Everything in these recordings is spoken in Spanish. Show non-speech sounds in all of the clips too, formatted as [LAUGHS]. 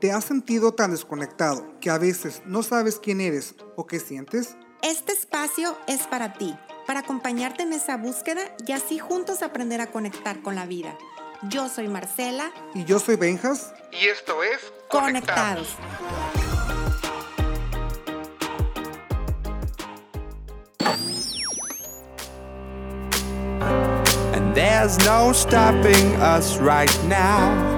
¿Te has sentido tan desconectado que a veces no sabes quién eres o qué sientes? Este espacio es para ti, para acompañarte en esa búsqueda y así juntos aprender a conectar con la vida. Yo soy Marcela. Y yo soy Benjas. Y esto es Conectados. And there's no stopping us right now.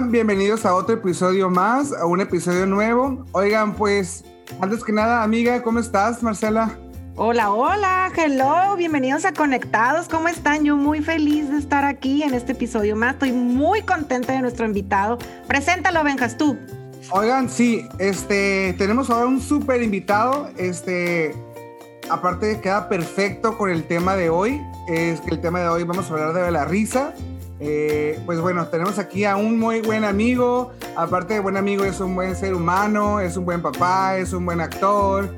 Están? Bienvenidos a otro episodio más, a un episodio nuevo. Oigan, pues, antes que nada, amiga, ¿cómo estás, Marcela? Hola, hola, hello, bienvenidos a Conectados, ¿cómo están? Yo muy feliz de estar aquí en este episodio más, estoy muy contenta de nuestro invitado. Preséntalo, Benjas, tú. Oigan, sí, este, tenemos ahora un súper invitado, este, aparte queda perfecto con el tema de hoy, es que el tema de hoy vamos a hablar de la risa, eh, pues bueno, tenemos aquí a un muy buen amigo. Aparte de buen amigo, es un buen ser humano, es un buen papá, es un buen actor.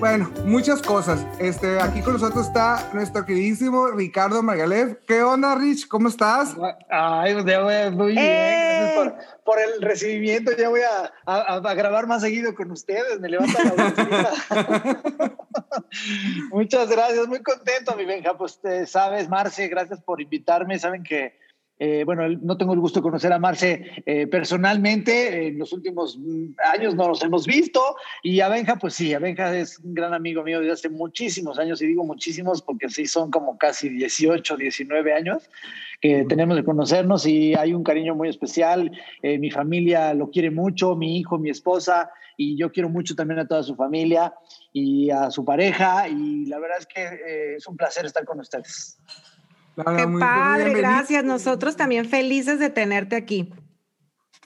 Bueno, muchas cosas. Este, aquí con nosotros está nuestro queridísimo Ricardo Margalev. ¿Qué onda, Rich? ¿Cómo estás? Ay, pues ya voy a, muy bien. ¡Eh! Gracias por, por el recibimiento. Ya voy a, a- a grabar más seguido con ustedes. Me levanta la. [LAUGHS] Muchas gracias. Muy contento, mi Benja. Pues eh, sabes, Marce, gracias por invitarme. Saben que, eh, bueno, no tengo el gusto de conocer a Marce eh, personalmente. En los últimos mm, años no nos hemos visto. Y a Benja, pues sí, a Benja es un gran amigo mío desde hace muchísimos años. Y digo muchísimos porque sí son como casi 18, 19 años que tenemos de conocernos y hay un cariño muy especial. Eh, mi familia lo quiere mucho, mi hijo, mi esposa, y yo quiero mucho también a toda su familia y a su pareja. Y la verdad es que es un placer estar con ustedes. Qué muy- padre, gracias. Nosotros también felices de tenerte aquí.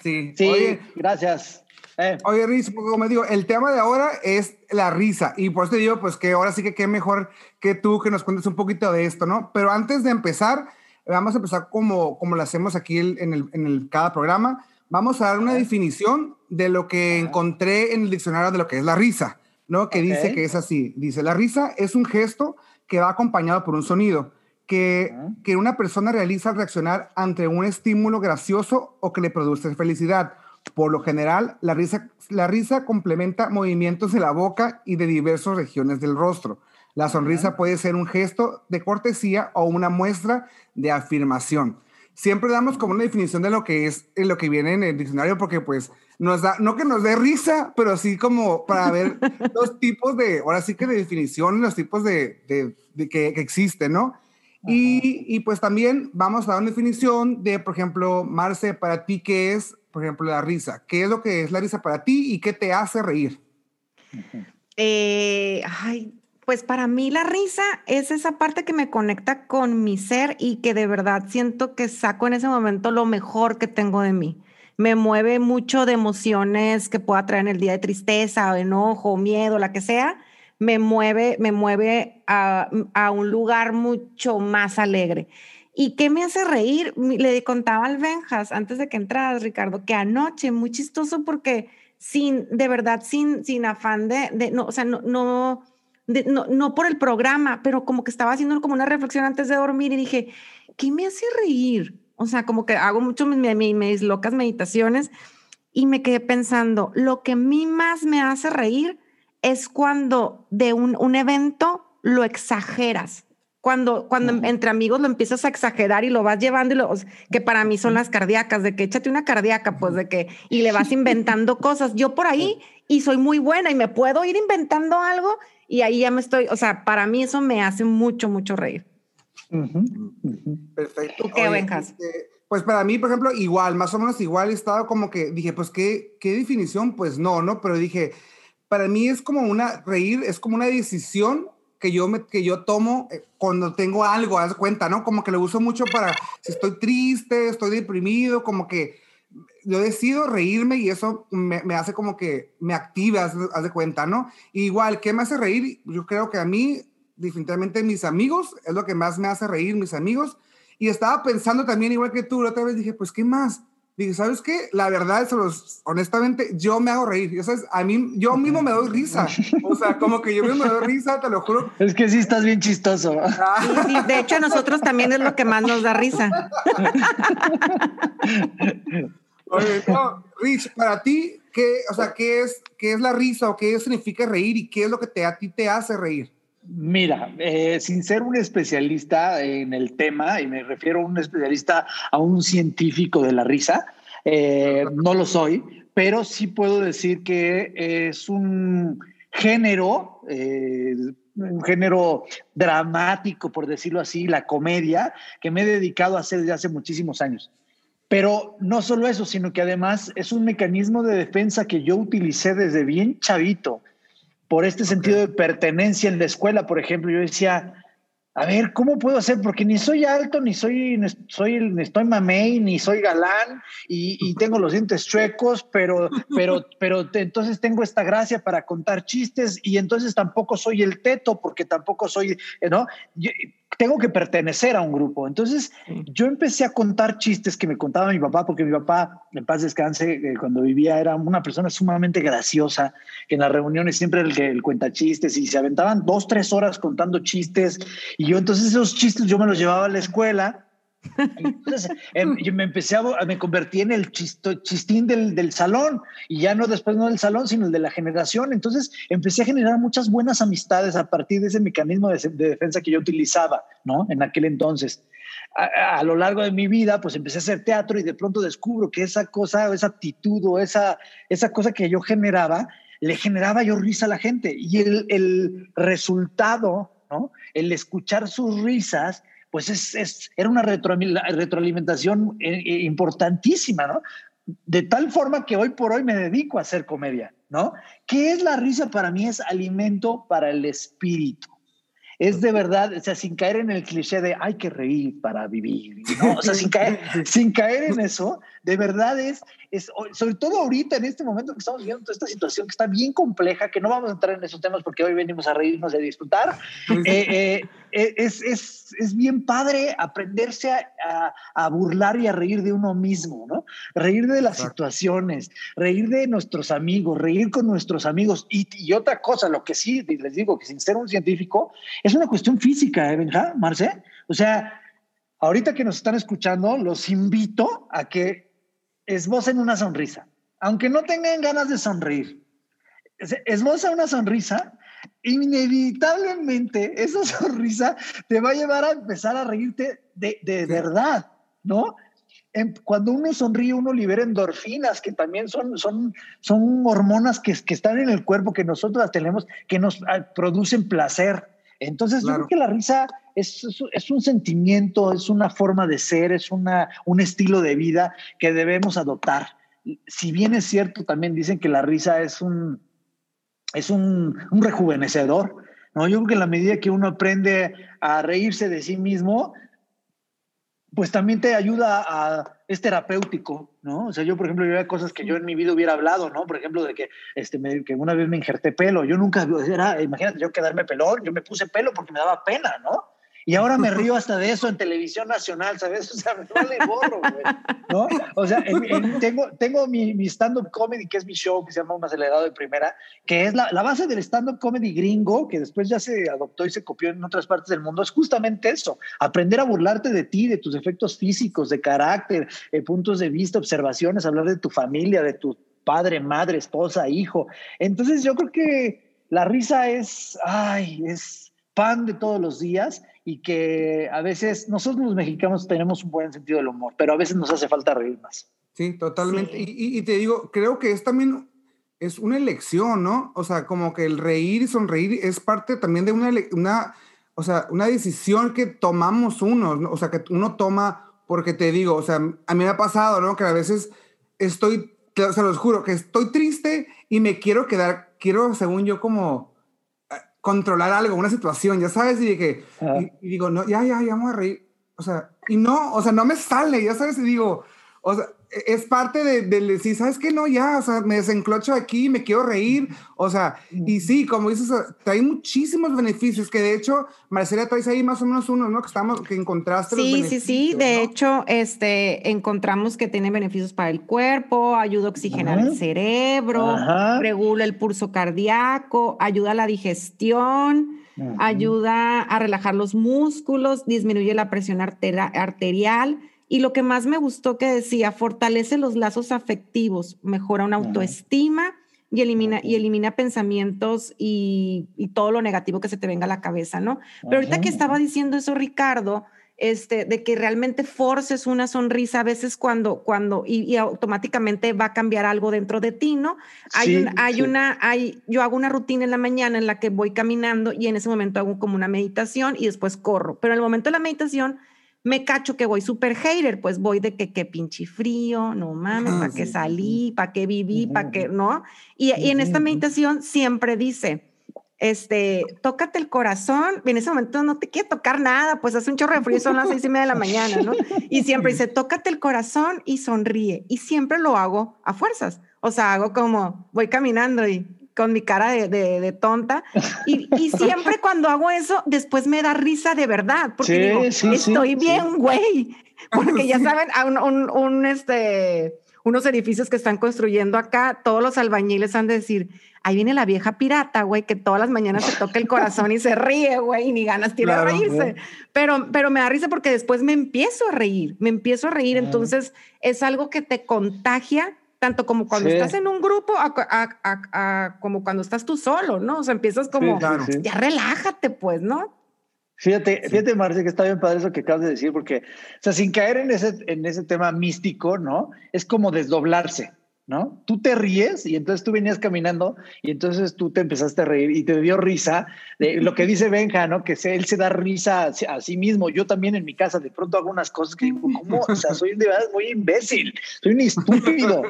Sí. Sí, Oye, gracias. Eh, Oye, pues, como digo, el tema de ahora es la risa. Y por eso te digo, pues que ahora sí que qué mejor que tú que nos cuentes un poquito de esto, ¿no? Pero antes de empezar, vamos a empezar como, como lo hacemos aquí en, el, en el, cada programa. Vamos a dar una definición de lo que encontré en el diccionario de lo que es la risa, ¿no? Que dice que es así. Dice, la risa es un gesto que va acompañado por un sonido que, una persona realiza al reaccionar ante un estímulo gracioso o que le produce felicidad. Por lo general, la risa, la risa complementa movimientos de la boca y de diversas regiones del rostro. La sonrisa puede ser un gesto de cortesía o una muestra de afirmación. Siempre damos como una definición de lo que es lo que viene en el diccionario porque pues nos da, no que nos dé risa, pero sí como para ver [LAUGHS] los tipos de, ahora sí que de definición, los tipos de, de- de que, que existen, ¿no? Y, y, pues también vamos a dar una definición de, por ejemplo, Marce, para ti, ¿qué es, por ejemplo, la risa? ¿Qué es lo que es la risa para ti y qué te hace reír? Eh, ay, pues para mí la risa es esa parte que me conecta con mi ser y que de verdad siento que saco en ese momento lo mejor que tengo de mí. Me mueve mucho de emociones que pueda traer en el día de tristeza o enojo, miedo, la que sea. Me mueve, me mueve a, a un lugar mucho más alegre. ¿Y qué me hace reír? Le contaba al Benjas antes de que entraras, Ricardo, que anoche, muy chistoso porque sin, de verdad, sin, sin afán de, de- no, o sea, no, no, de- no, no por el programa, pero como que estaba haciendo como una reflexión antes de dormir y dije, ¿qué me hace reír? O sea, como que hago mucho mis, mis, mis locas meditaciones y me quedé pensando, lo que a mí más me hace reír es cuando de un, un evento lo exageras. Cuando, cuando entre amigos lo empiezas a exagerar y lo vas llevando, y lo, que para mí son las cardíacas, de que échate una cardíaca, pues de que, y le vas [LAUGHS] inventando cosas. Yo por ahí, y soy muy buena y me puedo ir inventando algo y ahí ya me estoy, o sea, para mí eso me hace mucho, mucho reír. Perfecto. ¿Tú qué, Benjas? este, Pues para mí, por ejemplo, igual, más o menos igual, estaba como que dije, pues, ¿qué, qué definición? Pues no, ¿no? Pero dije, para mí es como una, reír es como una decisión que yo, me, que yo tomo eh, cuando tengo algo, haz cuenta, ¿no? Como que lo uso mucho para si estoy triste, estoy deprimido, como que yo decido reírme y eso me, hace como que me activa, haz, haz de cuenta, ¿no? Igual, ¿qué me hace reír? Yo creo que a mí, definitivamente mis amigos, es lo que más me hace reír, mis amigos. Y estaba pensando también, igual que tú, la otra vez dije, pues, ¿qué más? Dije, ¿sabes qué? La verdad, eso los, honestamente, yo me hago reír. Yo, ¿sabes? A mí, yo mismo me doy risa. O sea, como que yo mismo me doy risa, te lo juro. Es que sí estás bien chistoso. Sí, sí, de hecho, a nosotros también es lo que más nos da risa. Oye, no, Rich, para ti, ¿qué, o sea, ¿qué es, ¿qué es la risa o qué significa reír y qué es lo que te, a ti te hace reír? Mira, eh, sin ser un especialista en el tema, y me refiero a un especialista, a un científico de la risa, eh, no lo soy, pero sí puedo decir que es un género, eh, un género dramático, por decirlo así, la comedia, que me he dedicado a hacer desde hace muchísimos años. Pero no solo eso, sino que además es un mecanismo de defensa que yo utilicé desde bien chavito por este sentido de pertenencia en la escuela, por ejemplo, yo decía, a ver, ¿cómo puedo hacer? Porque ni soy alto, ni soy, ni soy, ni estoy mamey, ni soy galán, y, y tengo los dientes chuecos, pero, [LAUGHS] pero, pero entonces tengo esta gracia para contar chistes, y entonces tampoco soy el teto, porque tampoco soy, ¿no? Yo- tengo que pertenecer a un grupo. Entonces, yo empecé a contar chistes que me contaba mi papá, porque mi papá, en paz descanse, eh, cuando vivía era una persona sumamente graciosa, que en las reuniones siempre era el que el cuenta chistes y se aventaban dos, tres horas contando chistes. Y yo entonces esos chistes yo me los llevaba a la escuela. Entonces yo me empecé a, me convertí en el chisto, chistín del, del salón y ya no después no del salón, sino el de la generación. Entonces empecé a generar muchas buenas amistades a partir de ese mecanismo de, de defensa que yo utilizaba, ¿no? En aquel entonces. A, a, lo largo de mi vida, pues empecé a hacer teatro y de pronto descubro que esa cosa, esa actitud o esa, esa cosa que yo generaba, le generaba yo risa a la gente. Y el, el resultado, ¿no? El escuchar sus risas, pues es, es, era una retro, retroalimentación eh, eh, importantísima, ¿no? De tal forma que hoy por hoy me dedico a hacer comedia, ¿no? ¿Qué es la risa para mí? Es alimento para el espíritu. Es de verdad, o sea, sin caer en el cliché de hay que reír para vivir, ¿no? O sea, sin [LAUGHS] caer, sin caer en eso, de verdad es, es, sobre todo ahorita en este momento que estamos viviendo toda esta situación que está bien compleja, que no vamos a entrar en esos temas porque hoy venimos a reírnos y a disfrutar, eh, eh, es, es, es, bien padre aprenderse a, a, a, burlar y a reír de uno mismo, ¿no? Reír de las Exacto. situaciones, reír de nuestros amigos, reír con nuestros amigos. Y, y, otra cosa, lo que sí les digo, que sin ser un científico, es una cuestión física, ¿eh, Benja, Marce? O sea, ahorita que nos están escuchando, los invito a que esbocen una sonrisa, aunque no tengan ganas de sonreír. Esboza una sonrisa, inevitablemente esa [LAUGHS] sonrisa te va a llevar a empezar a reírte de, de verdad, ¿no? Cuando uno sonríe, uno libera endorfinas, que también son, son, son hormonas que, que están en el cuerpo, que nosotros las tenemos, que nos ah, producen placer. Entonces, claro. yo creo que la risa es, es, es, un sentimiento, es una forma de ser, es una, un estilo de vida que debemos adoptar. Si bien es cierto, también dicen que la risa es un, es un, un rejuvenecedor. ¿no? Yo creo que en la medida que uno aprende a reírse de sí mismo, pues también te ayuda a, es terapéutico, ¿no? O sea, yo, por ejemplo, yo había cosas que yo en mi vida hubiera hablado, ¿no? Por ejemplo, de que, este, me, que una vez me injerté pelo, yo nunca, era, imagínate, yo quedarme pelón, yo me puse pelo porque me daba pena, ¿no? Y ahora me río hasta de eso en [LAUGHS] televisión nacional, ¿sabes? O sea, me vale gorro, güey, ¿no? O sea, en, en, tengo, tengo mi, mi stand-up comedy, que es mi show, que se llama Un Acelerado de Primera, que es la, la base del stand-up comedy gringo, que después ya se adoptó y se copió en otras partes del mundo, es justamente eso, aprender a burlarte de ti, de tus efectos físicos, de carácter, eh, puntos de vista, observaciones, hablar de tu familia, de tu padre, madre, esposa, hijo. Entonces yo creo que la risa es, ay, es pan de todos los días y que a veces nosotros los mexicanos tenemos un buen sentido del humor, pero a veces nos hace falta reír más. Sí, totalmente. Sí. Y, y, te digo, creo que es también es una elección, ¿no? O sea, como que el reír y sonreír es parte también de una, una o sea, una decisión que tomamos uno, ¿no? o sea, que uno toma, porque te digo, o sea, a mí me ha pasado, ¿no? Que a veces estoy, se los juro, que estoy triste y me quiero quedar, quiero, según yo, como controlar algo, una situación, ya sabes, y dije, y, y, digo, no, ya, ya, ya vamos a reír. O sea, y no, o sea, no me sale, ya sabes, y digo, o sea, es parte de, de decir, ¿sabes qué? No, ya, o sea, me desenclocho aquí, me quiero reír, o sea, y sí, como dices, hay muchísimos beneficios, que de hecho, Marcela, traes ahí más o menos unos, ¿no? Que estamos, que encontraste. Sí, sí, sí, de hecho, este, encontramos que tiene beneficios para el cuerpo, ayuda a oxigenar el cerebro, regula el pulso cardíaco, ayuda a la digestión, ayuda a relajar los músculos, disminuye la presión arterial y lo que más me gustó que decía, fortalece los lazos afectivos, mejora una autoestima y elimina, y elimina pensamientos y, todo lo negativo que se te venga a la cabeza, ¿no? Pero ahorita que estaba diciendo eso, Ricardo, este, de que realmente forces una sonrisa a veces cuando, cuando y, automáticamente va a cambiar algo dentro de ti, ¿no? Hay, hay una, hay, yo hago una rutina en la mañana en la que voy caminando y en ese momento hago como una meditación y después corro, pero en el momento de la meditación me cacho que voy súper hater, pues voy de que qué pinche frío, no mames, ¿para qué salí? ¿Para qué viví? ¿Para qué no? Y, y, en esta meditación siempre dice, este, tócate el corazón, en ese momento no te quiere tocar nada, pues hace un chorro de frío, son las seis y media de la mañana, ¿no? Y [LAUGHS] siempre dice, tócate el corazón y sonríe. Y siempre lo hago a fuerzas. O sea, hago como, voy caminando y con mi cara de, de, tonta. Y, y, [LAUGHS] siempre cuando hago eso, después me da risa de verdad, porque digo, estoy bien, güey. [LAUGHS] Porque ya saben, un, un, este, unos edificios que están construyendo acá, todos los albañiles han de decir, ahí viene la vieja pirata, güey, que todas las mañanas se toca el [LAUGHS] corazón y se ríe, güey, y ni ganas tiene de reírse. Pero, pero me da risa porque después me empiezo a reír, me empiezo a reír. Entonces es algo que te contagia tanto como cuando estás en un grupo a, como cuando estás tú solo, ¿no? O sea, empiezas como, ya relájate, pues, ¿no? Fíjate, fíjate, Marce, que está bien padre eso que acabas de decir, porque, o sea, sin caer en ese, en ese tema místico, ¿no? Es como desdoblarse. ¿No? Tú te ríes y entonces tú venías caminando y entonces tú te empezaste a reír y te dio risa de lo que dice Benja, ¿no? Que él se da risa a, sí mismo. Yo también en mi casa de pronto hago unas cosas que digo, ¿cómo? O sea, soy de verdad muy imbécil, soy un estúpido,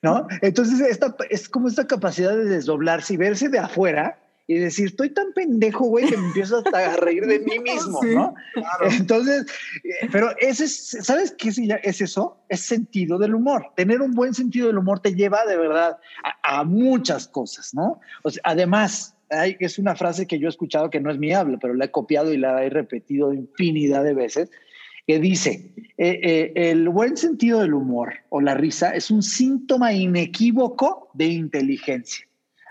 ¿no? Entonces esta, es como esta capacidad de desdoblarse y verse de afuera y decir, estoy tan pendejo, güey, que me empiezo hasta a reír de mí [LAUGHS] mismo, ¿no? Entonces, eh, pero ese es, ¿sabes qué es eso? Es sentido del humor. Tener un buen sentido del humor te lleva de verdad a, muchas cosas, ¿no? O sea, además, hay, es una frase que yo he escuchado que no es mi habla, pero la he copiado y la he repetido infinidad de veces, que dice, eh, eh, el buen sentido del humor o la risa es un síntoma inequívoco de inteligencia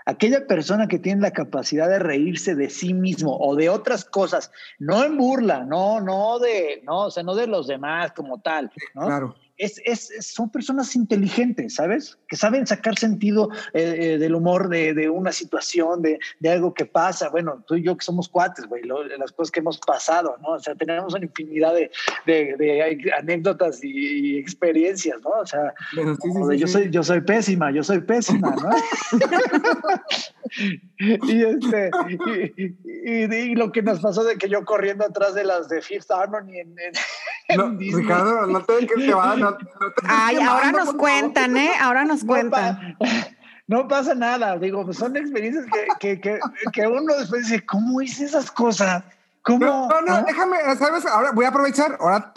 aquella persona que tiene la capacidad de reírse de sí mismo o de otras cosas, no en burla, no, no de, no, o sea, no de los demás como tal, ¿no? Claro es, son personas inteligentes, ¿sabes? Que saben sacar sentido eh, eh, del humor de, una situación, de, algo que pasa. Bueno, tú y yo que somos cuates, güey, las cosas que hemos pasado, ¿no? O sea, tenemos una infinidad de, anécdotas y, experiencias, ¿no? O sea, yo, Soy, yo soy pésima, yo soy pésima, ¿no? [LAUGHS] y, este, y, lo que nos pasó de que yo corriendo atrás de las de Fifth Harmony en, Ricardo, no te que te va, Ay, ahora nos cuentan, ¿eh? Ahora nos cuentan. [LAUGHS] no pasa nada, digo, pues son experiencias que, que, que, uno después dice, ¿cómo hice esas cosas? ¿Cómo? No, no, déjame, ¿sabes? Ahora voy a aprovechar, ahora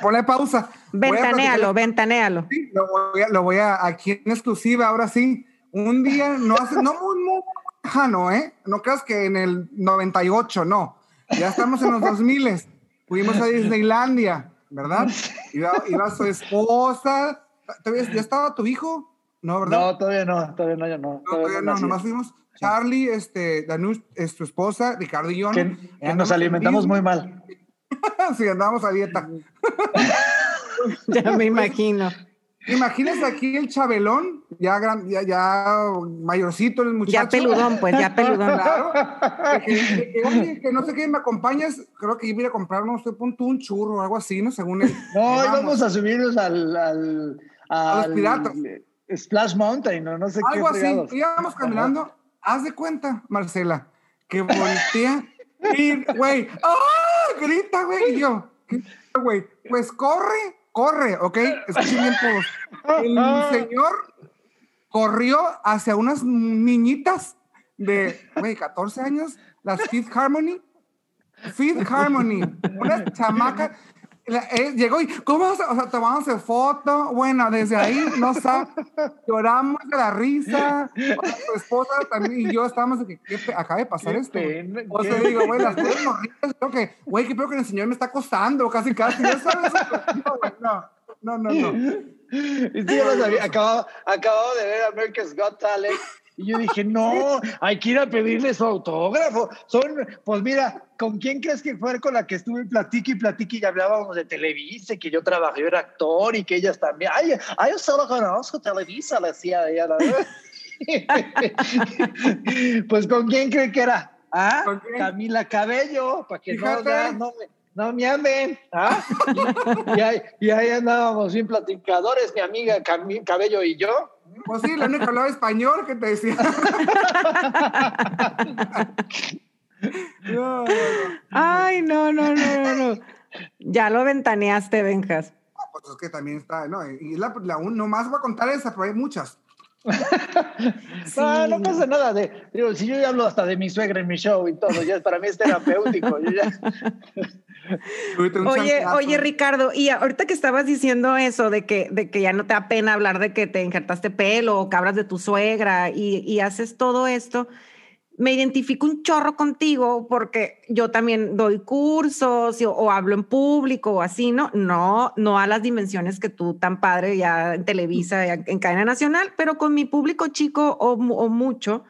ponle pausa. Ventanealo, ventanealo. Sí, lo voy, a, lo voy a, aquí en exclusiva, ahora sí. Un día, no hace, no muy, muy lejano, ¿eh? No creas que en el 98, no. Ya estamos en los 2000. Fuimos a Disneylandia ¿verdad? [LAUGHS] Iba, iba su esposa. ¿Ya estaba tu hijo? No, ¿verdad? No, todavía no, todavía no, ya no. Todavía, no, nomás fuimos Charlie, este, Danush, es tu esposa, Ricardo y yo. Que, nos alimentamos muy mal. [LAUGHS] sí, andamos a dieta. [LAUGHS] ya me imagino. Imagínese aquí el Chabelón, ya, gran, ya, ya mayorcito el muchacho. Ya peludón, pues, ya peludón. Claro. Que, que, no sé qué, me acompañas, creo que iba a ir a comprar, no sé, punto un churro o algo así, ¿no? Según él. No, íbamos a subirnos al, al, a los piratas. Splash Mountain, no, no sé qué. Algo así, íbamos caminando, haz de cuenta, Marcela, que voltea y, güey, ¡ah! Grita, güey, y yo, güey? Pues corre corre, ¿ok? Escuchen bien todos. El señor corrió hacia unas niñitas de, güey, 14 años, las Fifth Harmony. Fifth Harmony, una chamaca. Eh, llegó y, ¿cómo? O sea, tomamos foto. Bueno, desde ahí, no sé, lloramos de la risa. su esposa también y yo estábamos de que, acaba de pasar esto. o sea, digo, güey, las cosas horribles. Creo que, güey, qué peor que el señor me está acostando casi, casi. ¿Ya sabes? No, no, no, no. no. Sí, yo lo sabía. Acababa, acababa de ver America's Got Talent y yo dije, no, hay que ir a pedirle su autógrafo. Son, pues mira, ¿con quién crees que fue con la que estuve platique y platique y hablábamos de Televisa, que yo trabajé, yo era actor y que ellas también? Ay, ay yo solo conozco Televisa, le decía ella. [LAUGHS] pues ¿con quién cree que era? ¿Ah? Camila Cabello, para que no, no, no me amen. ¿ah? [LAUGHS] Y, ahí, y, ahí, andábamos bien platicadores, mi amiga Camila Cabello y yo. Pues sí, la única que hablaba español que te decía. [LAUGHS] Ay, no, no, no, no, Ya lo ventaneaste, Benjas. pues es que también está, ¿no? Y la, la no más voy a contar esa, pero hay muchas. [LAUGHS] no, no pasa nada. De, digo, si yo ya hablo hasta de mi suegra en mi show y todo, ya para mí es terapéutico. [LAUGHS] oye, oye, Ricardo, y ahorita que estabas diciendo eso de que, de que ya no te da pena hablar de que te injertaste pelo o que hablas de tu suegra y, y haces todo esto, me identifico un chorro contigo porque yo también doy cursos o, hablo en público o así, ¿no? No, no a las dimensiones que tú tan padre ya en Televisa, en cadena nacional, pero con mi público chico o, o mucho,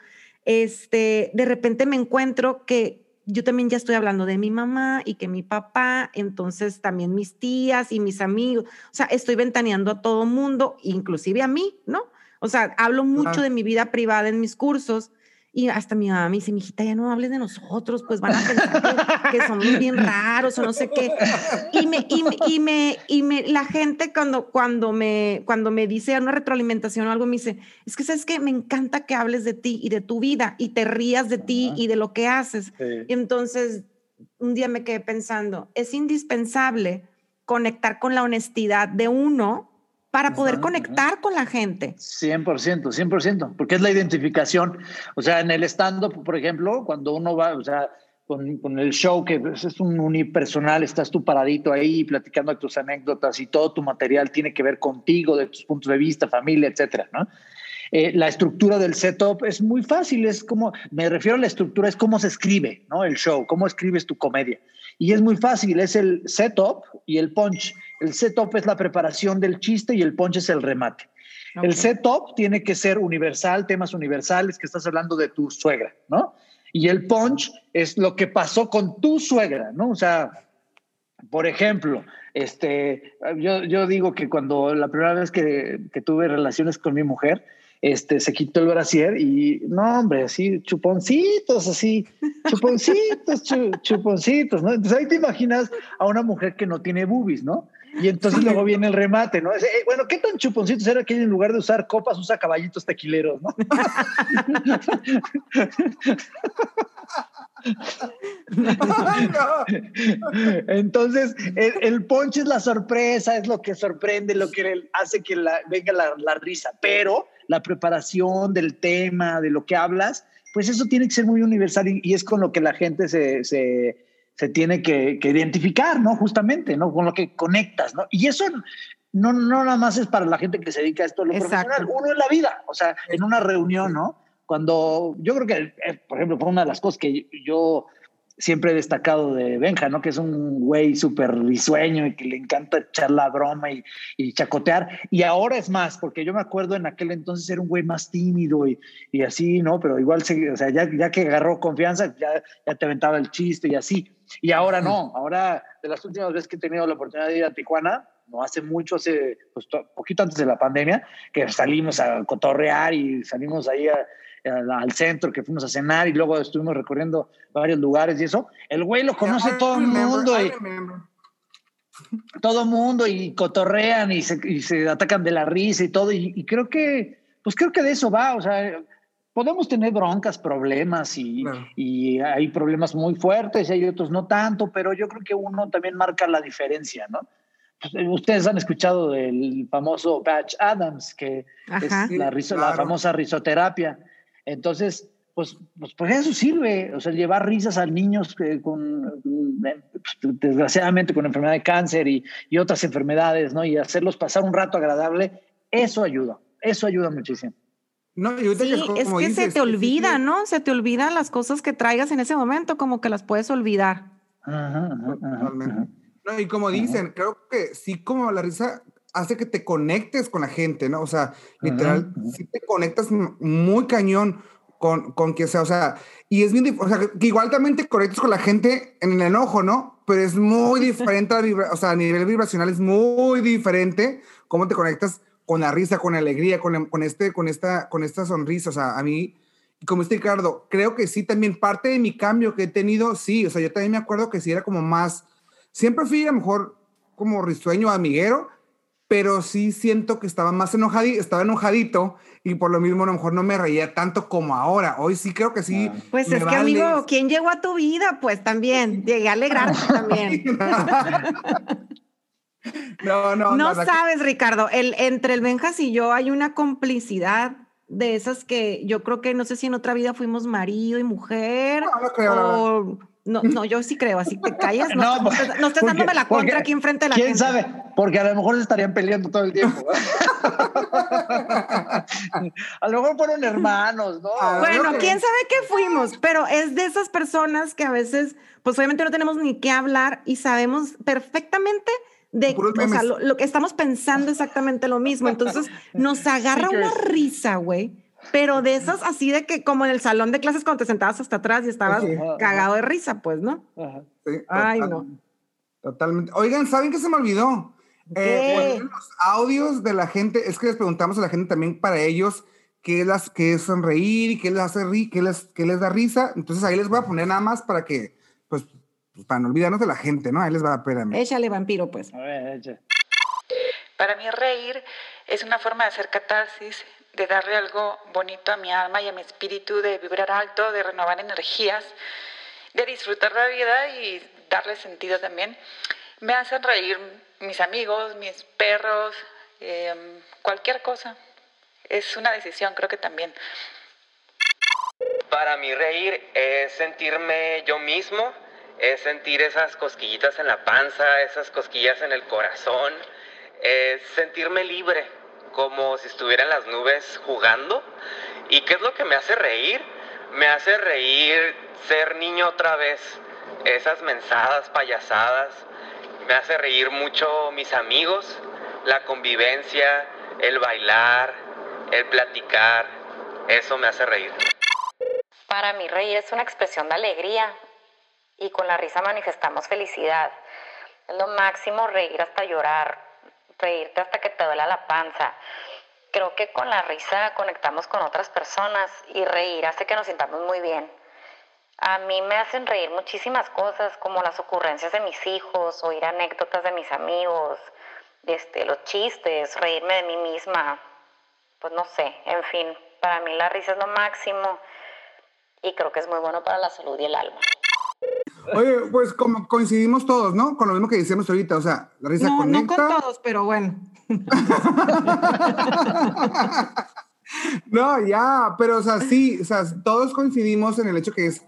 este, de repente me encuentro que yo también ya estoy hablando de mi mamá y que mi papá, entonces también mis tías y mis amigos, o sea, estoy ventaneando a todo mundo, inclusive a mí, ¿no? O sea, hablo mucho de mi vida privada en mis cursos y hasta mi mamá me dice, mijita, ya no hables de nosotros, pues van a pensar que, somos bien raros o no sé qué. Y me, y me, y me, y me, la gente cuando, cuando, me, cuando me dice una retroalimentación o algo, me dice, es que sabes que me encanta que hables de ti y de tu vida y te rías de ti y de lo que haces. Y entonces, un día me quedé pensando, es indispensable conectar con la honestidad de uno para poder conectar con la gente. 100%, 100%, porque es la identificación. O sea, en el stand-up, por ejemplo, cuando uno va, o sea, con, el show que es un unipersonal, estás tú paradito ahí platicando de tus anécdotas y todo tu material tiene que ver contigo, de tus puntos de vista, familia, etcétera, ¿no? Eh, la estructura del setup es muy fácil, es como, me refiero a la estructura, es cómo se escribe, ¿no? El show, cómo escribes tu comedia. Y es muy fácil, es el setup y el punch. El setup es la preparación del chiste y el punch es el remate. El setup tiene que ser universal, temas universales, que estás hablando de tu suegra, ¿no? Y el punch es lo que pasó con tu suegra, ¿no? O sea, por ejemplo, este, yo, yo digo que cuando la primera vez que, que tuve relaciones con mi mujer, este, se quitó el brasier y, no, hombre, así, chuponcitos, así, chuponcitos, chuponcitos, ¿no? Entonces ahí te imaginas a una mujer que no tiene boobies, ¿no? Y entonces luego viene el remate, ¿no? Eh, bueno, ¿qué tan chuponcitos era que en lugar de usar copas usa caballitos tequileros, ¿no? [LAUGHS] Entonces, el, el ponche es la sorpresa, es lo que sorprende, lo que hace que la, venga la, la risa, pero la preparación del tema, de lo que hablas, pues eso tiene que ser muy universal y, es con lo que la gente se, se, se tiene que, que, identificar, ¿no? Justamente, ¿no? Con lo que conectas, ¿no? Y eso no, no nada más es para la gente que se dedica a esto, lo profesional, uno en la vida, o sea, en una reunión, ¿no? Cuando yo creo que, eh, por ejemplo, fue una de las cosas que yo siempre he destacado de Benja, ¿no? Que es un güey súper risueño y que le encanta echar la broma y, y, chacotear. Y ahora es más, porque yo me acuerdo en aquel entonces era un güey más tímido y, y así, ¿no? Pero igual, se, o sea, ya, ya que agarró confianza, ya, ya te aventaba el chiste y así. Y ahora no, ahora de las últimas veces que he tenido la oportunidad de ir a Tijuana, no hace mucho, hace pues, poquito antes de la pandemia, que salimos a cotorrear y salimos ahí a, al centro, que fuimos a cenar y luego estuvimos recorriendo varios lugares y eso. El güey lo conoce todo el mundo. Y, todo el mundo y cotorrean y se, y se, atacan de la risa y todo. Y, creo que, pues creo que de eso va. O sea, podemos tener broncas, problemas y, y hay problemas muy fuertes y hay otros no tanto, pero yo creo que uno también marca la diferencia, ¿no? Pues, ustedes han escuchado del famoso Patch Adams, que es la, la famosa risoterapia. Entonces, pues, pues, pues eso sirve, o sea, llevar risas a niños que con, pues, desgraciadamente, con enfermedad de cáncer y, y otras enfermedades, ¿no? Y hacerlos pasar un rato agradable, eso ayuda, eso ayuda muchísimo. No, sí, es, que se te olvida, ¿no? Se te olvidan las cosas que traigas en ese momento, como que las puedes olvidar. Ajá, No, y como dicen, creo que sí, como la risa hace que te conectes con la gente, ¿no? O sea, literal, sí te conectas muy cañón con, con que sea, o sea, y es bien, o sea, que igual también te conectas con la gente en el enojo, ¿no? Pero es muy diferente, a o sea, a nivel vibracional es muy diferente cómo te conectas con la risa, con la alegría, con, con, este, con, esta, con esta sonrisa. O sea, a mí, como este Ricardo, creo que sí, también parte de mi cambio que he tenido, sí, o sea, yo también me acuerdo que sí era como más, siempre fui a lo mejor como risueño, amiguero, pero sí siento que estaba más enojadito, estaba enojadito y por lo mismo a lo mejor no me reía tanto como ahora. Hoy sí creo que sí. Pues es que amigo, ¿quién llegó a tu vida? Pues también, llegué a alegrarte [LAUGHS] también. [LAUGHS] No, no. No sabes, Ricardo, el, entre el Benjas y yo hay una complicidad de esas que yo creo que no sé si en otra vida fuimos marido y mujer. No, no creo. No, no, yo sí creo, así te callas. No, no, no estés dándome la contra aquí enfrente de la ¿Quién sabe? Porque a lo mejor se estarían peleando todo el tiempo. [LAUGHS] a lo mejor fueron hermanos, ¿no? Bueno, quién sabe qué fuimos, pero es de esas personas que a veces, pues obviamente no tenemos ni qué hablar y sabemos perfectamente de, o sea, lo, que estamos pensando exactamente lo mismo. Entonces nos agarra una risa, güey. Pero de esas así de que como en el salón de clases cuando te sentabas hasta atrás y estabas cagado de risa, pues, ¿no? Sí, Ay, no. Totalmente. Oigan, ¿saben qué se me olvidó? Eh, los audios de la gente, es que les preguntamos a la gente también para ellos qué, las, qué es sonreír y qué les hace ri, qué les, qué les da risa. Entonces ahí les voy a poner nada más para que pues pues, para no olvidarnos de la gente, ¿no? Ahí les va a pedir Échale, vampiro, pues. A ver, Para mí reír es una forma de hacer catarsis, de darle algo bonito a mi alma y a mi espíritu, de vibrar alto, de renovar energías, de disfrutar la vida y darle sentido también. Me hacen reír mis amigos, mis perros, em, cualquier cosa. Es una decisión, creo que también. Para mí reír es sentirme yo mismo, es sentir esas cosquillitas en la panza, esas cosquillas en el corazón, es sentirme libre, como si estuviera en las nubes jugando. ¿Y qué es lo que me hace reír? Me hace reír ser niño otra vez, esas mensadas, payasadas. Me hace reír mucho mis amigos, la convivencia, el bailar, el platicar. Eso me hace reír. Para mí reír es una expresión de alegría, y con la risa manifestamos felicidad. Es lo máximo reír hasta llorar, reírte hasta que te duela la panza. Creo que con la risa conectamos con otras personas y reír hace que nos sintamos muy bien. A mí me hacen reír muchísimas cosas, como las ocurrencias de mis hijos, oír anécdotas de mis amigos, este, los chistes, reírme de mí misma. Pues no sé, en fin, para mí la risa es lo máximo y creo que es muy bueno para la salud y el alma. Oye, pues como coincidimos todos, ¿no? Con lo mismo que decíamos ahorita, o sea, la risa no, conecta. No con todos, pero bueno. no, ya, pero o sea, sí, o sea, todos coincidimos en el hecho que es,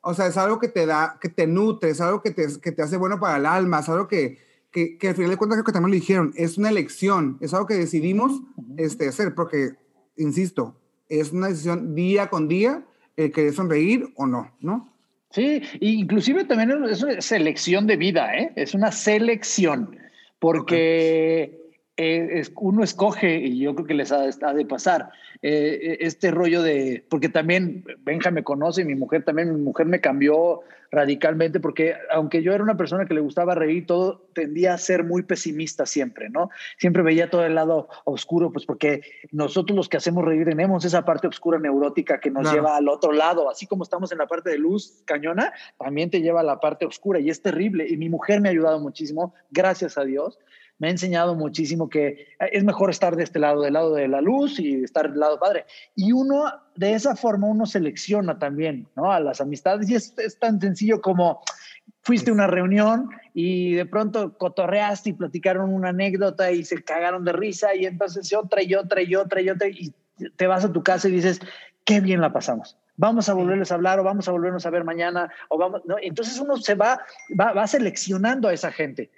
o sea, es algo que te da, que te nutre, es algo que te, que te hace bueno para el alma, es algo que, que, que al final de cuentas creo que también lo dijeron, es una elección, es algo que decidimos este, hacer, porque, insisto, es una decisión día con día el querer sonreír o no, ¿no? Sí, inclusive también es una selección de vida, ¿eh? es una selección, porque eh, uno escoge, y yo creo que les ha, de pasar, eh, este rollo de, porque también Benja me conoce, mi mujer también, mi mujer me cambió radicalmente, porque aunque yo era una persona que le gustaba reír, todo tendía a ser muy pesimista siempre, ¿no? Siempre veía todo el lado oscuro, pues porque nosotros los que hacemos reír tenemos esa parte oscura neurótica que nos lleva al otro lado, así como estamos en la parte de luz cañona, también te lleva a la parte oscura y es terrible. Y mi mujer me ha ayudado muchísimo, gracias a Dios me ha enseñado muchísimo que es mejor estar de este lado, del lado de la luz y estar del lado padre. Y uno, de esa forma, uno selecciona también, ¿no? A las amistades y es, tan sencillo como fuiste a una reunión y de pronto cotorreaste y platicaron una anécdota y se cagaron de risa y entonces otra y otra y otra y otra y te vas a tu casa y dices, qué bien la pasamos vamos a volverles a hablar o vamos a volvernos a ver mañana o vamos, ¿no? Entonces uno se va, va, va seleccionando a esa gente.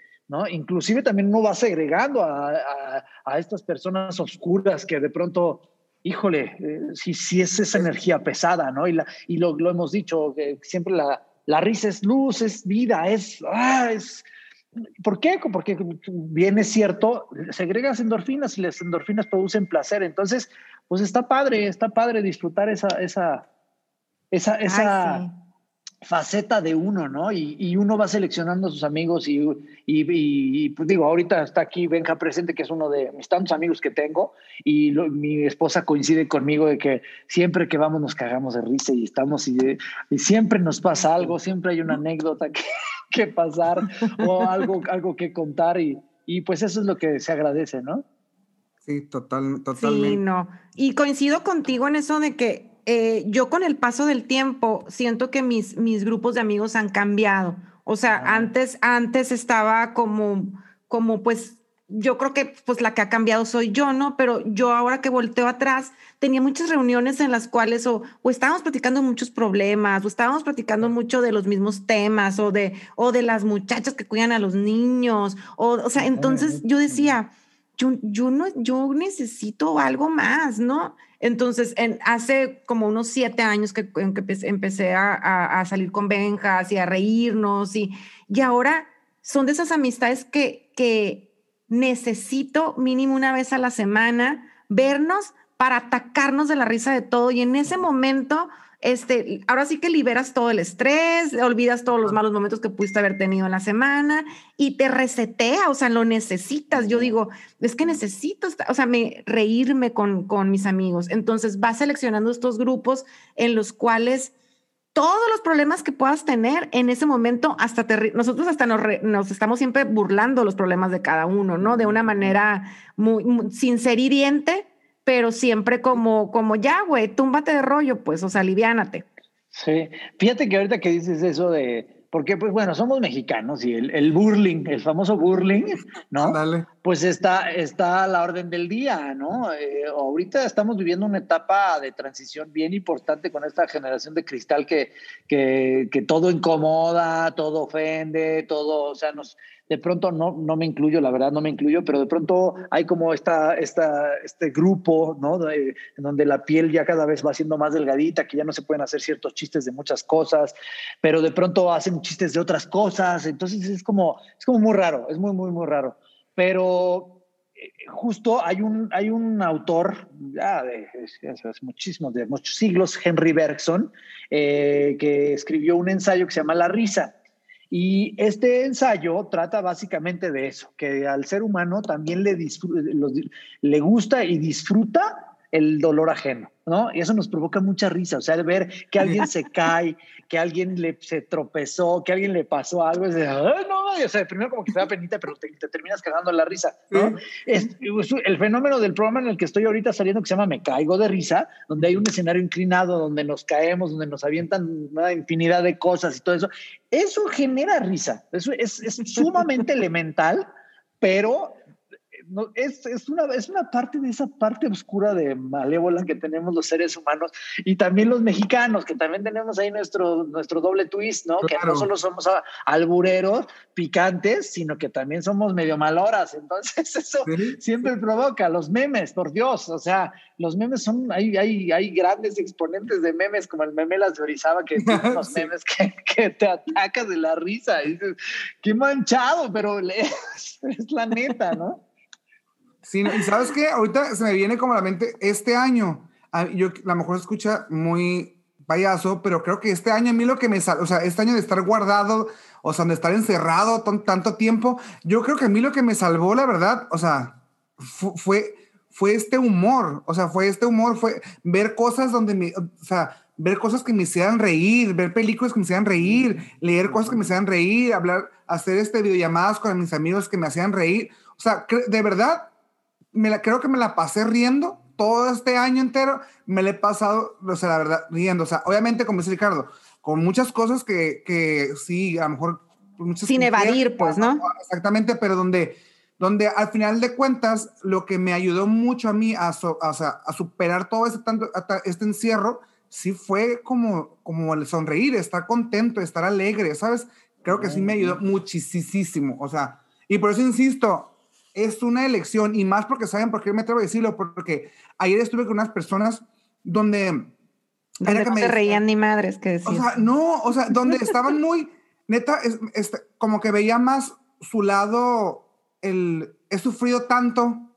Inclusive también uno va segregando a, a, estas personas oscuras que de pronto híjole, eh, si, si es esa energía pesada, ¿no? Y, la, y lo, hemos dicho, siempre la, la risa es luz, es vida, es, ah, es... ¿Por qué? Porque bien es cierto, segregas endorfinas y las endorfinas producen placer. Entonces, pues está padre, está padre disfrutar esa, esa, esa. Faceta de uno, ¿no? Y, y uno va seleccionando a sus amigos y, y, y, pues digo, ahorita está aquí Benja presente, que es uno de mis tantos amigos que tengo, y lo- mi esposa coincide conmigo de que siempre que vamos nos cagamos de risa y estamos y, siempre nos pasa algo, siempre hay una anécdota que, [LAUGHS] que pasar o algo, algo que contar y, y pues eso es lo que se agradece, ¿no? Sí, total, Sí, totalmente. no. Y coincido contigo en eso de que eh, yo con el paso del tiempo siento que mis, mis grupos de amigos han cambiado. O sea, Ah. antes, antes estaba como, como pues, yo creo que pues la que ha cambiado soy yo, ¿no? Pero yo ahora que volteo atrás, tenía muchas reuniones en las cuales o, o estábamos platicando muchos problemas, o estábamos platicando mucho de los mismos temas, o de, o de las muchachas que cuidan a los niños, o, o sea, entonces yo decía, yo, yo, no, yo necesito algo más, ¿no? Entonces, en, hace como unos siete años que, que empe- empecé a, salir con Benjas y a reírnos y, y ahora son de esas amistades que necesito mínimo una vez a la semana vernos para atacarnos de la risa de todo. Y en ese momento este, ahora sí que liberas todo el estrés, olvidas todos los malos momentos que pudiste haber tenido en la semana y te resetea, o sea, lo necesitas. Yo digo, es que necesito, o sea, me, reírme con, con mis amigos. Entonces vas seleccionando estos grupos en los cuales todos los problemas que puedas tener en ese momento, hasta te, nosotros hasta nos, re- nos estamos siempre burlando los problemas de cada uno, ¿no? De una manera muy, muy- sin ser hiriente, pero siempre como, como ya, güey, túmbate de rollo, pues, o sea, aliviánate. Sí, fíjate que ahorita que dices eso de, porque pues bueno, somos mexicanos y el, el burling, el famoso burling, ¿no? [LAUGHS] Dale. Pues está, está a la orden del día, ¿no? Eh, ahorita estamos viviendo una etapa de transición bien importante con esta generación de cristal que, que, que todo incomoda, todo ofende, todo, o sea, nos, de pronto no, no me incluyo, la verdad no me incluyo, pero de pronto hay como esta, esta, este grupo, ¿no? En donde la piel ya cada vez va siendo más delgadita, que ya no se pueden hacer ciertos chistes de muchas cosas, pero de pronto hacen chistes de otras cosas, entonces es como, es como muy raro, es muy, muy, muy raro. Pero eh, justo hay un, hay un autor, ya de hace muchísimos, de muchos siglos, Henry Bergson, eh, que escribió un ensayo que se llama La risa. Y este ensayo trata básicamente de eso, que al ser humano también le, los- le gusta y disfruta el dolor ajeno, ¿no? Y eso nos provoca mucha risa, o sea, el ver que alguien se [LAUGHS] cae, que alguien le, se tropezó, que alguien le pasó algo, es de, "Ay, no, o sea, primero como que te da penita, pero te, te terminas cagando la risa, ¿no? Es, es el fenómeno del programa en el que estoy ahorita saliendo que se llama Me Caigo de Risa, donde hay un escenario inclinado, donde nos caemos, donde nos avientan una infinidad de cosas y todo eso, eso genera risa, eso es, es sumamente elemental, pero no, es, es, una, es una parte de esa parte oscura de malévola que tenemos los seres humanos y también los mexicanos, que también tenemos ahí nuestro, nuestro doble twist, ¿no? Que no Claro. solo somos albureros, picantes, sino que también somos medio maloras. Entonces, [LAUGHS] eso Sí. siempre provoca los memes, por Dios. O sea, los memes son, hay, hay, hay grandes exponentes de memes, como el meme Las de Orizaba, que [LAUGHS] tiene unos Sí. memes que, que te atacas de la risa. Y dices, qué manchado, pero le- [LAUGHS] es la neta, ¿no? Sí, y sabes qué, ahorita se me viene como a la mente este año. Yo a lo mejor escucha muy payaso, pero creo que este año a mí lo que me sal, o sea, este año de estar guardado, o sea, de estar encerrado tan- tanto tiempo, yo creo que a mí lo que me salvó, la verdad, o sea, fu- fue, fue este humor, o sea, fue este humor, fue ver cosas donde me, o sea, ver cosas que me hicieran reír, ver películas que me hicieran reír, leer cosas que me hicieran reír, hablar, hacer este videollamadas con mis amigos que me hacían reír, o sea, de verdad, me la, creo que me la pasé riendo todo este año entero, me la he pasado, o sea, la verdad, riendo. O sea, obviamente, como dice Ricardo, con muchas cosas que, que sí, a lo mejor... muchas Sin evadir, pues, ¿no? Exactamente, pero donde, donde al final de cuentas, lo que me ayudó mucho a mí a, so- a, o sea, a superar todo este, tanto, este encierro sí fue como, como el sonreír, estar contento, estar alegre, ¿sabes? Creo que sí me ayudó muchísimo, o sea, y por eso insisto, es una elección, y más porque saben por qué me atrevo a decirlo, porque ayer estuve con unas personas donde... Donde no se reían ni madres, que decir. O sea, no, o sea, donde [LAUGHS] estaban muy, neta, es, como que veía más su lado, el, he sufrido tanto,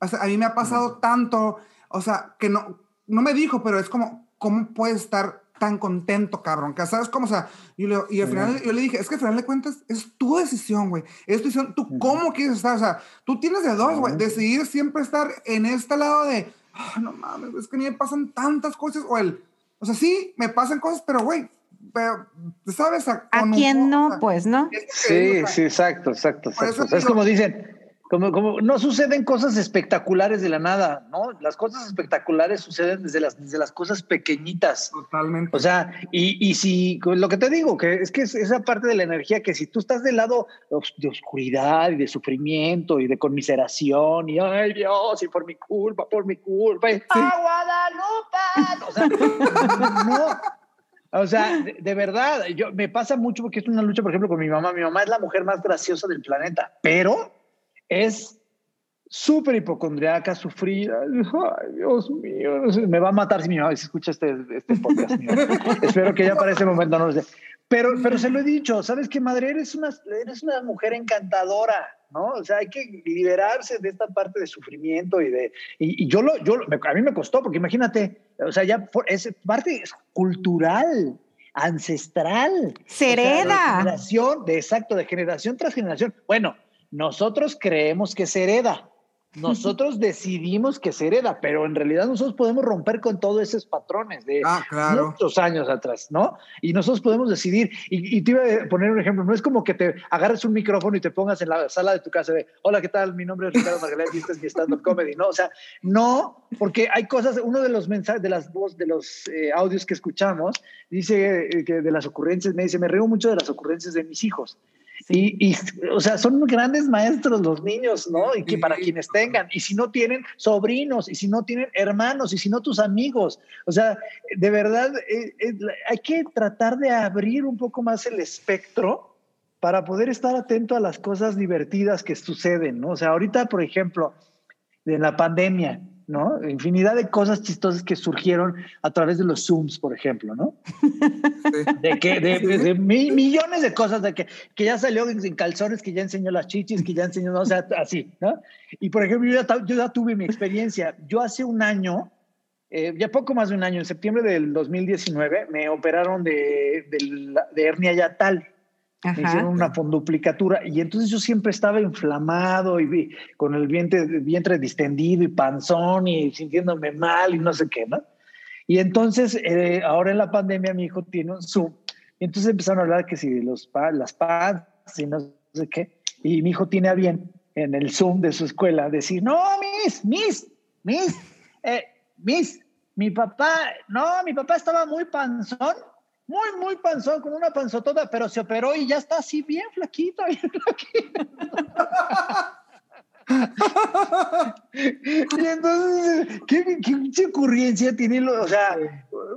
o sea, a mí me ha pasado tanto, o sea, que no, no me dijo, pero es como, ¿cómo puede estar tan contento, cabrón? Que sabes cómo, o sea, y, y al final yo le dije, es que al final de cuentas es tu decisión, güey, es tu decisión, tú cómo quieres estar, o sea, tú tienes de dos, güey, decidir siempre estar en este lado de, oh, no mames, es que a mí me pasan tantas cosas, o el, o sea, sí, me pasan cosas, pero, güey, pero, ¿sabes? A, quién no? pues, ¿no? Sí, sí, exacto, exacto. exacto. es como dicen, como, como, no suceden cosas espectaculares de la nada, ¿no? Las cosas espectaculares suceden desde las, desde las cosas pequeñitas. Totalmente. O sea, y, y si, lo que te digo, que es que es esa parte de la energía que si tú estás del lado de oscuridad y de sufrimiento y de conmiseración y, ay Dios, y por mi culpa, por mi culpa, y, ¡Ah, Guadalupe! O sea, [LAUGHS] no. O sea, de, de, verdad, yo, me pasa mucho porque es una lucha, por ejemplo, con mi mamá. Mi mamá es la mujer más graciosa del planeta, pero es súper hipocondriaca, sufrida. Ay, Dios mío, me va a matar si mi mamá si escucha este, este podcast. [LAUGHS] Espero que ya para ese momento no lo sé. Pero, pero se lo he dicho, ¿sabes qué, madre? Eres una, eres una mujer encantadora, ¿no? O sea, hay que liberarse de esta parte de sufrimiento y de... Y, y yo, lo, yo, a mí me costó, porque imagínate, o sea, ya es parte cultural, ancestral. Se hereda. de generación, de exacto, de generación tras generación. Bueno, nosotros creemos que se hereda. Nosotros [LAUGHS] decidimos que se hereda, pero en realidad nosotros podemos romper con todos esos patrones de ah, claro. muchos años atrás, ¿no? Y nosotros podemos decidir. Y, y, te iba a poner un ejemplo. No es como que te agarres un micrófono y te pongas en la sala de tu casa de, hola, ¿qué tal? Mi nombre es Ricardo Margalef y este es mi stand-up comedy, ¿no? O sea, no, porque hay cosas, uno de los mensajes, de las voz, de los eh, audios que escuchamos, dice eh, que de las ocurrencias, me dice, me río mucho de las ocurrencias de mis hijos. Y, y, o sea, son grandes maestros los niños, ¿no? Y que para quienes tengan, y si no tienen sobrinos, y si no tienen hermanos, y si no tus amigos, o sea, de verdad, eh, eh, hay que tratar de abrir un poco más el espectro para poder estar atento a las cosas divertidas que suceden, ¿no? O sea, ahorita, por ejemplo, de la pandemia, ¿no? Infinidad de cosas chistosas que surgieron a través de los Zooms, por ejemplo, ¿no? De que, de, de, de millones de cosas, de que, que ya salió en calzones, que ya enseñó las chichis, que ya enseñó, no, o sea, así, ¿no? Y por ejemplo, yo ya, yo ya tuve mi experiencia. Yo hace un año, eh, ya poco más de un año, en septiembre del 2019, me operaron de, de, de hernia yatal. Ajá. Me hicieron una fonduplicatura y entonces yo siempre estaba inflamado y con el vientre, vientre distendido y panzón y sintiéndome mal y no sé qué, ¿no? Y entonces eh, ahora en la pandemia mi hijo tiene un Zoom y entonces empezaron a hablar que si los las pads y no sé qué y mi hijo tiene a bien en el Zoom de su escuela decir, no, Miss, Miss, Miss, eh, Miss, mi papá, no, mi papá estaba muy panzón muy, muy panzón, con una panzotota, pero se operó y ya está así bien flaquito. [LAUGHS] Bien flaquito. [LAUGHS] y entonces, ¿qué, qué, ocurrencia tiene? Lo, o sea,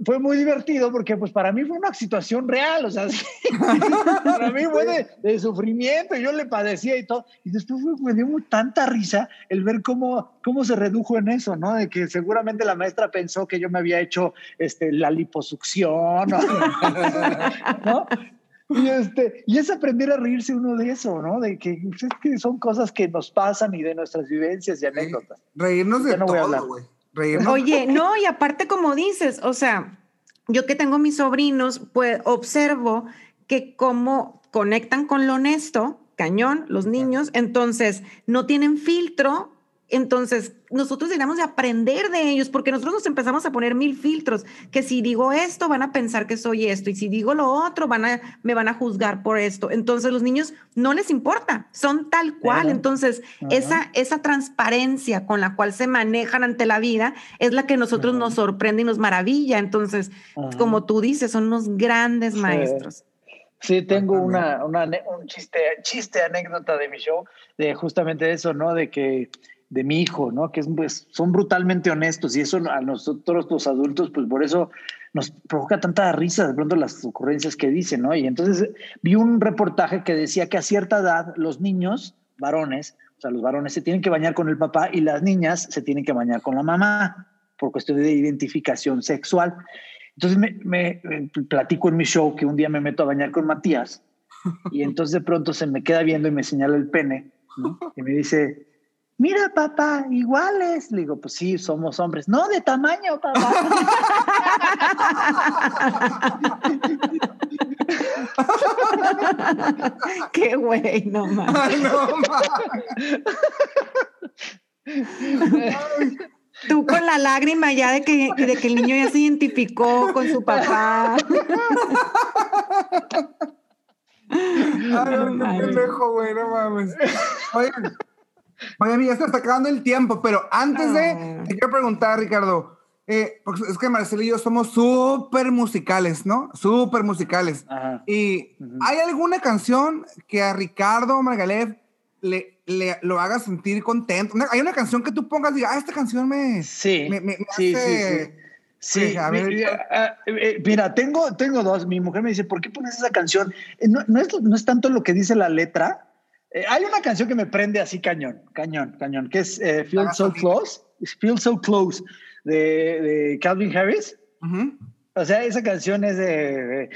fue muy divertido porque pues para mí fue una situación real, o sea, [LAUGHS] para mí fue de, de, sufrimiento, yo le padecía y todo, y después me dio tanta risa el ver cómo, cómo se redujo en eso, ¿no? De que seguramente la maestra pensó que yo me había hecho este, la liposucción. ¿no? [LAUGHS] Y, este, y es aprender a reírse uno de eso, ¿no? De que, pues, es que son cosas que nos pasan y de nuestras vivencias y anécdotas. Reírnos de no todo, güey. Reírnos Oye, no, y aparte como dices, o sea, yo que tengo mis sobrinos, pues observo que como conectan con lo honesto, cañón, los niños, entonces no tienen filtro, entonces, nosotros deberíamos de aprender de ellos, porque nosotros nos empezamos a poner mil filtros, que si digo esto, van a pensar que soy esto, y si digo lo otro, van a, me van a juzgar por esto. Entonces, los niños no les importa, son tal cual. Entonces, esa, esa transparencia con la cual se manejan ante la vida es la que nosotros nos sorprende y nos maravilla. Entonces, como tú dices, son unos grandes sí. maestros. Sí, tengo una, una, un chiste, chiste, anécdota de mi show, de justamente eso, ¿no? De que de mi hijo, ¿no? Que es, pues, son brutalmente honestos y eso a nosotros los adultos, pues por eso nos provoca tanta risa de pronto las ocurrencias que dicen, ¿no? Y entonces vi un reportaje que decía que a cierta edad los niños, varones, o sea, los varones se tienen que bañar con el papá y las niñas se tienen que bañar con la mamá por cuestión de identificación sexual. Entonces me, me, platico en mi show que un día me meto a bañar con Matías y entonces de pronto se me queda viendo y me señala el pene y me dice, mira papá, iguales. Le digo, pues sí, somos hombres. No, de tamaño, papá. [LAUGHS] Qué güey, [LAUGHS] no mames. no Tú con la lágrima ya de que, de que el niño ya se identificó con su papá. Ay, no, güey, no mames. Oigan, oye, ya se está acabando el tiempo, pero antes de, ah. te quiero preguntar, Ricardo, eh, porque es que Marcelo y yo somos súper musicales, ¿no? Súper musicales. Y ¿hay alguna canción que a Ricardo Margalef le, le, lo haga sentir contento? hay una canción que tú pongas y digas, ah, esta canción me, sí, me, me, sí, hace... Sí, sí, sí. a ver, mira, eh, mira, tengo, tengo dos. Mi mujer me dice, ¿por qué pones esa canción? Eh, no, no, es, no es tanto lo que dice la letra. Hay una canción que me prende así cañón, cañón, cañón, que es Feel So Close. Feel So Close de, Calvin Harris. O sea, esa canción es de...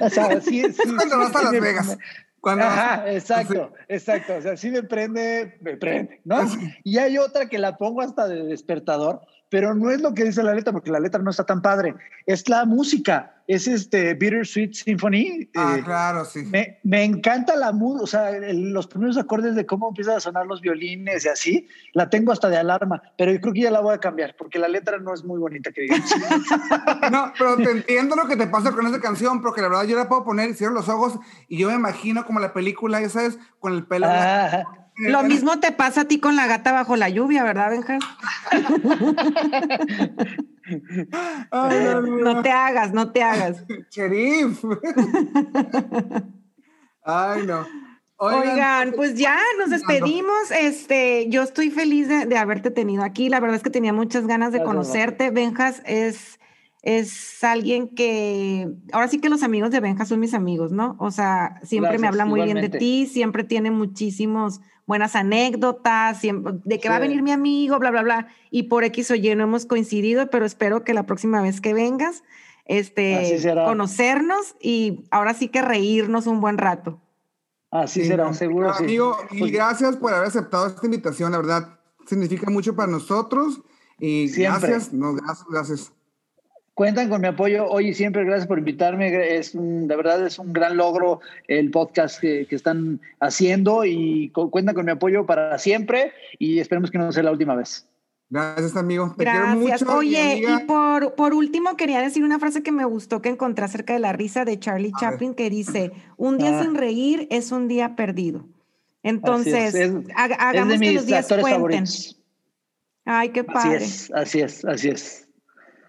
o sea, sí, sí, cuando vas a Las Vegas. Cuando Ajá, exacto, exacto. O sea, sí me prende, me prende, ¿no? Y hay otra que la pongo hasta de despertador, pero no es lo que dice la letra, porque la letra no está tan padre. Es la música, es este Bittersweet Symphony. Ah, eh, claro, sí. Me, me encanta la música, o sea, los primeros acordes de cómo empiezan a sonar los violines y así, la tengo hasta de alarma, pero yo creo que ya la voy a cambiar, porque la letra no es muy bonita, que digamos. [LAUGHS] no, pero te entiendo lo que te pasa con esa canción, porque la verdad yo la puedo poner, cierro los ojos y yo me imagino como la película, ya sabes, con el pelo. Lo mismo te pasa a ti con la gata bajo la lluvia, ¿verdad, Benja? [LAUGHS] no, te hagas, no te hagas. [LAUGHS] Cherif. Ay, no. Oigan, pues ya nos despedimos. Este, yo estoy feliz de, haberte tenido aquí. La verdad es que tenía muchas ganas de conocerte. Benjas es, es alguien que, ahora sí que los amigos de Benjas son mis amigos, ¿no? O sea, siempre me habla muy bien de ti, siempre tiene muchísimos buenas anécdotas, de que va a venir mi amigo, bla, bla, bla. Y por X o Y no hemos coincidido, pero espero que la próxima vez que vengas, este, conocernos y ahora sí que reírnos un buen rato. Así será, seguro. Amigo, y pues gracias por haber aceptado esta invitación, la verdad, significa mucho para nosotros. Y gracias, no, gracias, gracias cuentan con mi apoyo hoy y siempre. Gracias por invitarme. Es de verdad es un gran logro el podcast que, están haciendo y cuentan con mi apoyo para siempre y esperemos que no sea la última vez. Gracias, amigo. Te Gracias. Oye, y por, por último quería decir una frase que me gustó que encontré acerca de la risa de Charlie Chaplin que dice, un día ah. sin reír es un día perdido. Entonces, hagamos que los días cuenten. Ay, qué padre. Así es, así es, así es.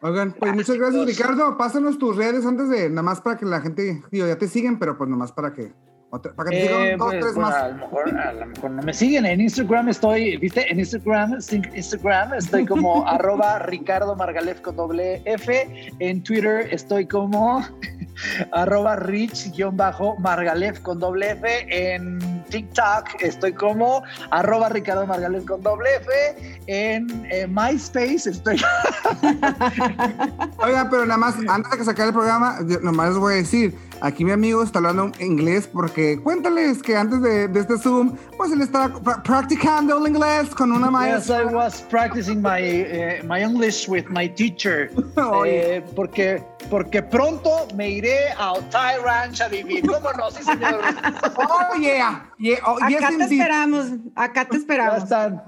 Oigan, pues muchas gracias, Ricardo. Pásanos tus redes antes de, nada más para que la gente, digo, ya te siguen, pero pues nada más para que, para que te eh, dos, pues, tres más. A lo, mejor, a lo mejor no me siguen. En Instagram estoy, ¿viste? En Instagram, Instagram estoy como [LAUGHS] arroba Ricardo Margalef con doble F. En Twitter estoy como [LAUGHS] arroba rich-margalef con doble F. En TikTok estoy como arroba Ricardo Margalef con doble F. En eh, MySpace estoy. Oiga, pero nada más, antes de que sacar el programa, nomás les voy a decir, aquí mi amigo está hablando inglés porque cuéntales que antes de, de este Zoom, pues él estaba practicando el inglés con una maestra. Yes, I was practicing my, uh, my English with my teacher. [LAUGHS] eh, porque, porque pronto me iré a Otay Ranch a vivir. ¿Cómo no? Sí, señor. oh, yeah. yeah. Oh, acá te esperamos. Acá te esperamos. Ya están.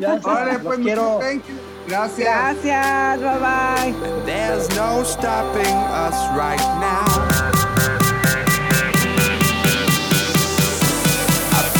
Ya están. pues, quiero. Thank you. Gracias. Gracias. Bye bye. There's no stopping us right now.